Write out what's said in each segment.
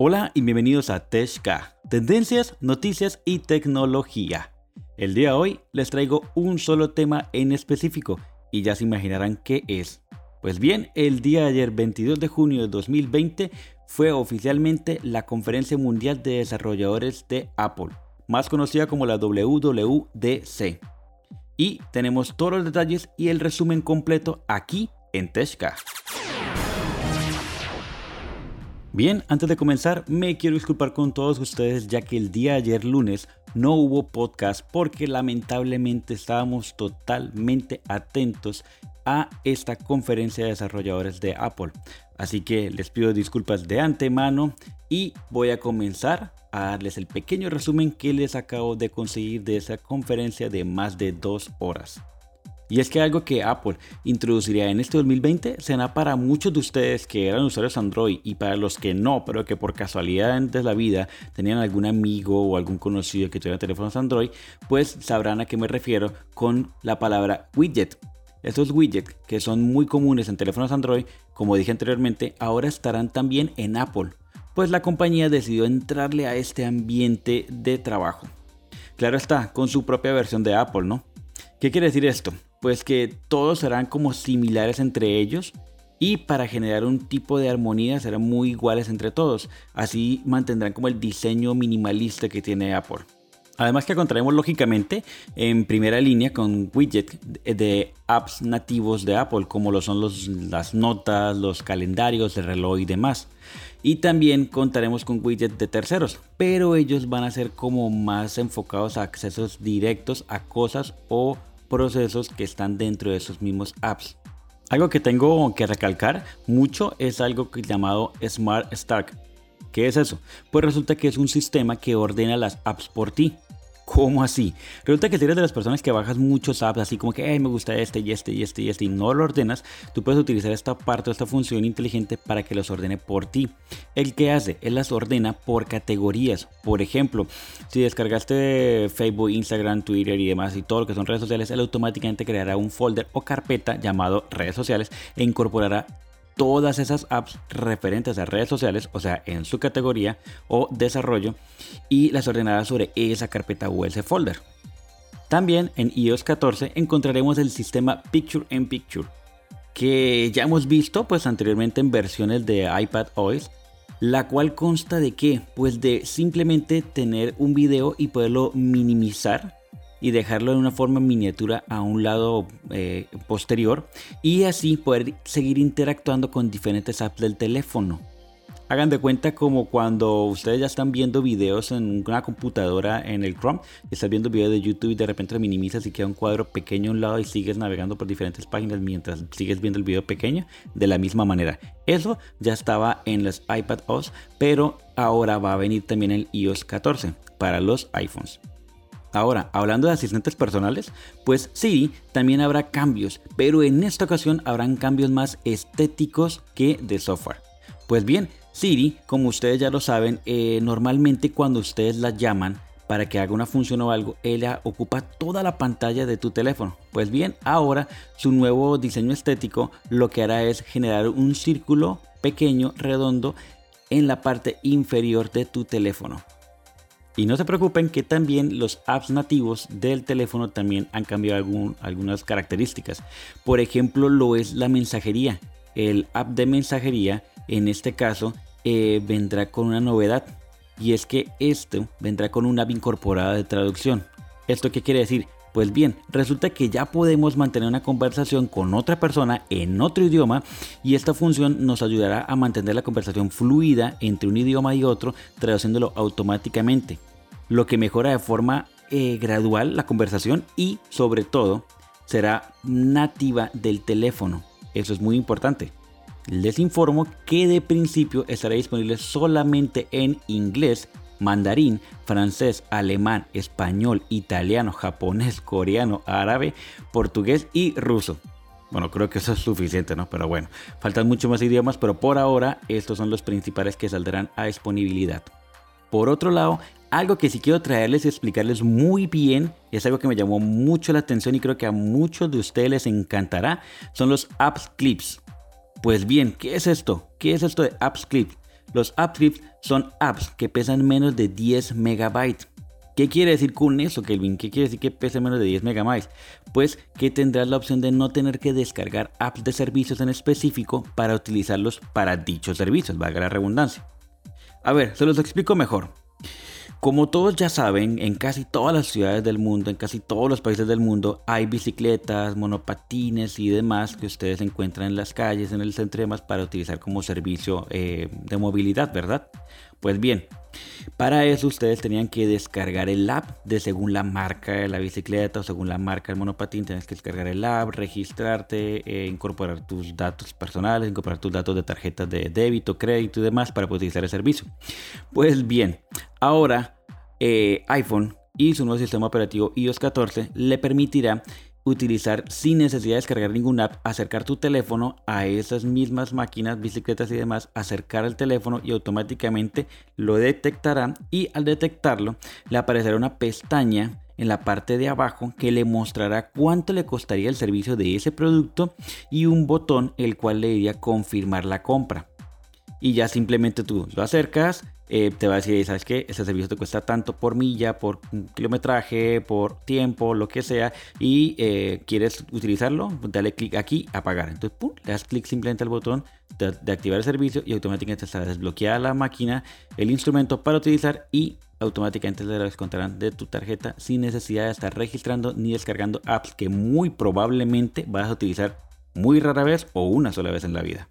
Hola y bienvenidos a TechK, tendencias, noticias y tecnología. El día de hoy les traigo un solo tema en específico y ya se imaginarán qué es. Pues bien, el día de ayer 22 de junio de 2020 fue oficialmente la Conferencia Mundial de Desarrolladores de Apple, más conocida como la WWDC. Y tenemos todos los detalles y el resumen completo aquí en TechK. Bien, antes de comenzar, me quiero disculpar con todos ustedes ya que el día de ayer lunes no hubo podcast porque lamentablemente estábamos totalmente atentos a esta conferencia de desarrolladores de Apple. Así que les pido disculpas de antemano y voy a comenzar a darles el pequeño resumen que les acabo de conseguir de esa conferencia de más de dos horas. Y es que algo que Apple introduciría en este 2020 será para muchos de ustedes que eran usuarios Android y para los que no, pero que por casualidad de la vida tenían algún amigo o algún conocido que tuviera teléfonos Android, pues sabrán a qué me refiero con la palabra widget. Estos widgets, que son muy comunes en teléfonos Android, como dije anteriormente, ahora estarán también en Apple, pues la compañía decidió entrarle a este ambiente de trabajo. Claro está, con su propia versión de Apple, ¿no? ¿Qué quiere decir esto? Pues que todos serán como similares entre ellos y para generar un tipo de armonía serán muy iguales entre todos. Así mantendrán como el diseño minimalista que tiene Apple. Además que encontraremos lógicamente en primera línea con widgets de apps nativos de Apple, como lo son las notas, los calendarios, el reloj y demás. Y también contaremos con widgets de terceros, pero ellos van a ser como más enfocados a accesos directos a cosas o procesos que están dentro de esos mismos apps. Algo que tengo que recalcar mucho es algo llamado Smart Stack. ¿Qué es eso? Pues resulta que es un sistema que ordena las apps por ti. ¿Cómo así? Resulta que si eres de las personas que bajas muchos apps, así como que me gusta este y este y este y este, y no lo ordenas, tú puedes utilizar esta parte, esta función inteligente para que los ordene por ti. El que hace, él las ordena por categorías. Por ejemplo, si descargaste Facebook, Instagram, Twitter y demás, y todo lo que son redes sociales, él automáticamente creará un folder o carpeta llamado redes sociales e incorporará todas esas apps referentes a redes sociales, o sea, en su categoría o desarrollo, y las ordenará sobre esa carpeta o ese folder. También en iOS 14 encontraremos el sistema Picture in Picture, que ya hemos visto pues anteriormente en versiones de iPad OS, la cual consta de qué? Pues de simplemente tener un video y poderlo minimizar y dejarlo en una forma miniatura a un lado eh, posterior y así poder seguir interactuando con diferentes apps del teléfono. Hagan de cuenta como cuando ustedes ya están viendo videos en una computadora en el Chrome, estás viendo videos de YouTube y de repente lo minimizas y queda un cuadro pequeño a un lado y sigues navegando por diferentes páginas mientras sigues viendo el video pequeño de la misma manera. Eso ya estaba en los iPad OS, pero ahora va a venir también el iOS 14 para los iPhones. Ahora, hablando de asistentes personales, pues sí, también habrá cambios, pero en esta ocasión habrán cambios más estéticos que de software. Pues bien, Siri, como ustedes ya lo saben, eh, normalmente cuando ustedes la llaman para que haga una función o algo, ella ocupa toda la pantalla de tu teléfono. Pues bien, ahora su nuevo diseño estético lo que hará es generar un círculo pequeño, redondo, en la parte inferior de tu teléfono. Y no se preocupen que también los apps nativos del teléfono también han cambiado algunas características. Por ejemplo, lo es la mensajería. El app de mensajería, en este caso, eh, vendrá con una novedad. Y es que esto vendrá con una app incorporada de traducción. ¿Esto qué quiere decir? Pues bien, resulta que ya podemos mantener una conversación con otra persona en otro idioma y esta función nos ayudará a mantener la conversación fluida entre un idioma y otro, traduciéndolo automáticamente, lo que mejora de forma eh, gradual la conversación y sobre todo será nativa del teléfono. Eso es muy importante. Les informo que de principio estará disponible solamente en inglés mandarín, francés, alemán, español, italiano, japonés, coreano, árabe, portugués y ruso. Bueno, creo que eso es suficiente, ¿no? Pero bueno, faltan muchos más idiomas, pero por ahora estos son los principales que saldrán a disponibilidad. Por otro lado, algo que sí quiero traerles y explicarles muy bien, es algo que me llamó mucho la atención y creo que a muchos de ustedes les encantará, son los Apps Clips. Pues bien, ¿qué es esto? ¿Qué es esto de Apps Clips? Los app clips son apps que pesan menos de 10 megabytes. ¿Qué quiere decir con eso, Kelvin? ¿Qué quiere decir que pese menos de 10 megabytes? Pues que tendrás la opción de no tener que descargar apps de servicios en específico para utilizarlos para dichos servicios, valga la redundancia. A ver, se los explico mejor. Como todos ya saben, en casi todas las ciudades del mundo, en casi todos los países del mundo, hay bicicletas, monopatines y demás que ustedes encuentran en las calles, en el centro y demás para utilizar como servicio eh, de movilidad, ¿verdad? Pues bien, para eso ustedes tenían que descargar el app de según la marca de la bicicleta o según la marca del monopatín. Tienes que descargar el app, registrarte, eh, incorporar tus datos personales, incorporar tus datos de tarjetas de débito, crédito y demás para poder utilizar el servicio. Pues bien, ahora eh, iPhone y su nuevo sistema operativo iOS 14 le permitirá utilizar sin necesidad de descargar ninguna app, acercar tu teléfono a esas mismas máquinas, bicicletas y demás, acercar el teléfono y automáticamente lo detectará y al detectarlo le aparecerá una pestaña en la parte de abajo que le mostrará cuánto le costaría el servicio de ese producto y un botón el cual le diría confirmar la compra. Y ya simplemente tú lo acercas, eh, te va a decir, ¿sabes qué? Ese servicio te cuesta tanto por milla, por kilometraje, por tiempo, lo que sea, y eh, quieres utilizarlo, dale clic aquí a pagar. Entonces, pum, le das clic simplemente al botón de, activar el servicio y automáticamente está desbloqueada la máquina, el instrumento para utilizar y automáticamente le descontarán de tu tarjeta sin necesidad de estar registrando ni descargando apps que muy probablemente vas a utilizar muy rara vez o una sola vez en la vida.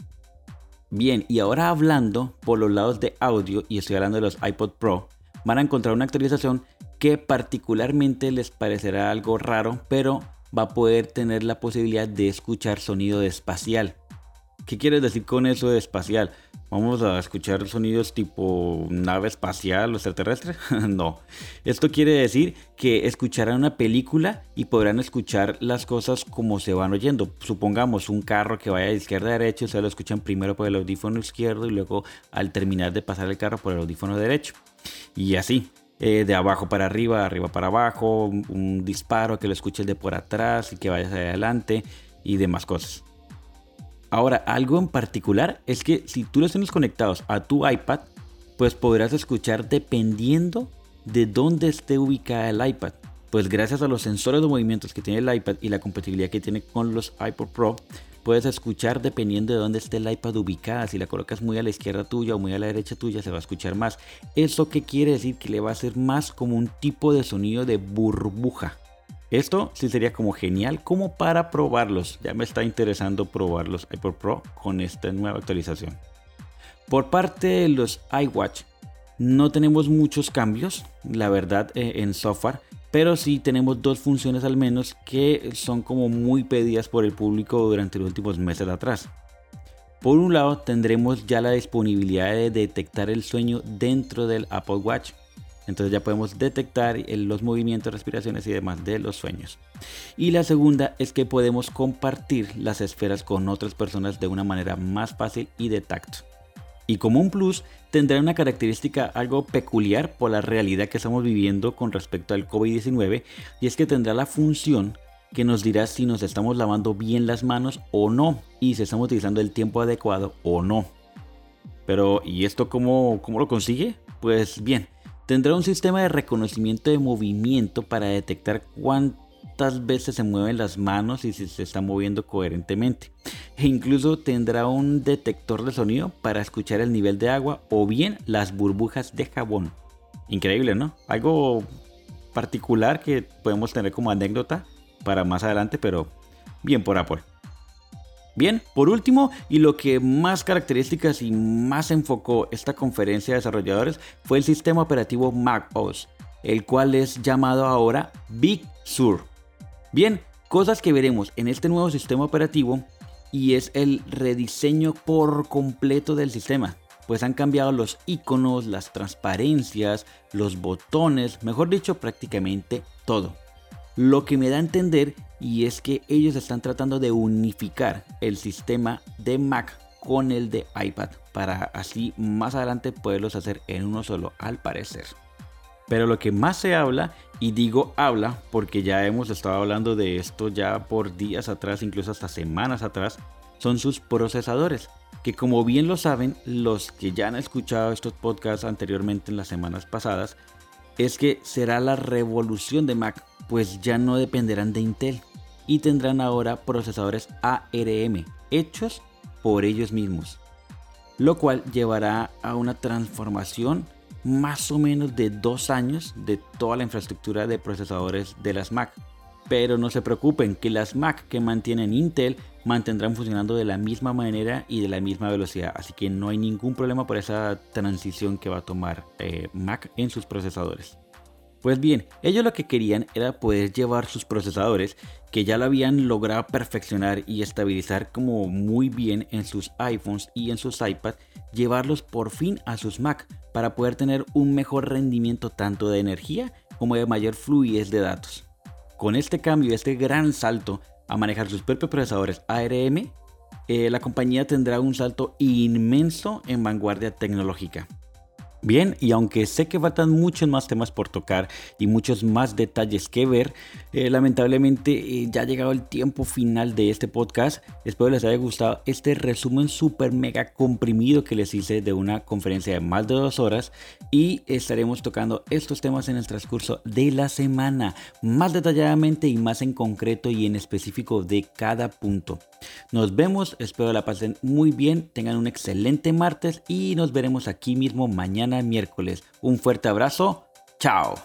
Bien, y ahora hablando por los lados de audio, y estoy hablando de los iPod Pro, van a encontrar una actualización que particularmente les parecerá algo raro, pero va a poder tener la posibilidad de escuchar sonido espacial. ¿Qué quieres decir con eso de espacial? ¿Vamos a escuchar sonidos tipo nave espacial o extraterrestre? no. Esto quiere decir que escucharán una película y podrán escuchar las cosas como se van oyendo. Supongamos un carro que vaya de izquierda a derecha, se lo escuchan primero por el audífono izquierdo y luego al terminar de pasar el carro por el audífono derecho. Y así. Eh, de abajo para arriba, arriba para abajo, un, disparo que lo escuches de por atrás y que vayas adelante y demás cosas. Ahora, algo en particular es que si tú los tienes conectados a tu iPad, pues podrás escuchar dependiendo de dónde esté ubicada el iPad. Pues gracias a los sensores de movimientos que tiene el iPad y la compatibilidad que tiene con los iPod Pro, puedes escuchar dependiendo de dónde esté el iPad ubicada. Si la colocas muy a la izquierda tuya o muy a la derecha tuya, se va a escuchar más. ¿Eso qué quiere decir? Que le va a hacer más como un tipo de sonido de burbuja. Esto sí sería como genial como para probarlos. Ya me está interesando probarlos iPod Pro con esta nueva actualización. Por parte de los iWatch no tenemos muchos cambios, la verdad, eh, en software. Pero sí tenemos dos funciones al menos que son como muy pedidas por el público durante los últimos meses atrás. Por un lado tendremos ya la disponibilidad de detectar el sueño dentro del Apple Watch entonces ya podemos detectar los movimientos, respiraciones y demás de los sueños. Y la segunda es que podemos compartir las esferas con otras personas de una manera más fácil y de tacto. Y como un plus, tendrá una característica algo peculiar por la realidad que estamos viviendo con respecto al COVID-19 y es que tendrá la función que nos dirá si nos estamos lavando bien las manos o no y si estamos utilizando el tiempo adecuado o no. Pero, ¿y esto cómo, cómo lo consigue? Pues bien, Tendrá un sistema de reconocimiento de movimiento para detectar cuántas veces se mueven las manos y si se está moviendo coherentemente. E incluso tendrá un detector de sonido para escuchar el nivel de agua o bien las burbujas de jabón. Increíble, ¿no? Algo particular que podemos tener como anécdota para más adelante, pero bien por Apple. Bien, por último, y lo que más características y más enfocó esta conferencia de desarrolladores fue el sistema operativo macOS, el cual es llamado ahora Big Sur. Bien, cosas que veremos en este nuevo sistema operativo y es el rediseño por completo del sistema, pues han cambiado los iconos, las transparencias, los botones, mejor dicho, prácticamente todo. Lo que me da a entender y es que ellos están tratando de unificar el sistema de Mac con el de iPad para así más adelante poderlos hacer en uno solo al parecer. Pero lo que más se habla, y digo habla porque ya hemos estado hablando de esto ya por días atrás, incluso hasta semanas atrás, son sus procesadores, que como bien lo saben los que ya han escuchado estos podcasts anteriormente en las semanas pasadas, es que será la revolución de Mac, pues ya no dependerán de Intel y tendrán ahora procesadores ARM hechos por ellos mismos, lo cual llevará a una transformación más o menos de dos años de toda la infraestructura de procesadores de las Mac. Pero no se preocupen que las Mac que mantienen Intel mantendrán funcionando de la misma manera y de la misma velocidad. Así que no hay ningún problema por esa transición que va a tomar eh, Mac en sus procesadores. Pues bien, ellos lo que querían era poder llevar sus procesadores que ya lo habían logrado perfeccionar y estabilizar como muy bien en sus iPhones y en sus iPads, llevarlos por fin a sus Mac para poder tener un mejor rendimiento tanto de energía como de mayor fluidez de datos. Con este cambio, este gran salto a manejar sus propios procesadores ARM, eh, la compañía tendrá un salto inmenso en vanguardia tecnológica. Bien, y aunque sé que faltan muchos más temas por tocar y muchos más detalles que ver, eh, lamentablemente eh, ya ha llegado el tiempo final de este podcast. Espero les haya gustado este resumen súper mega comprimido que les hice de una conferencia de más de dos horas y estaremos tocando estos temas en el transcurso de la semana, más detalladamente y más en concreto y en específico de cada punto. Nos vemos, espero la pasen muy bien, tengan un excelente martes y nos veremos aquí mismo miércoles. Un fuerte abrazo, chao.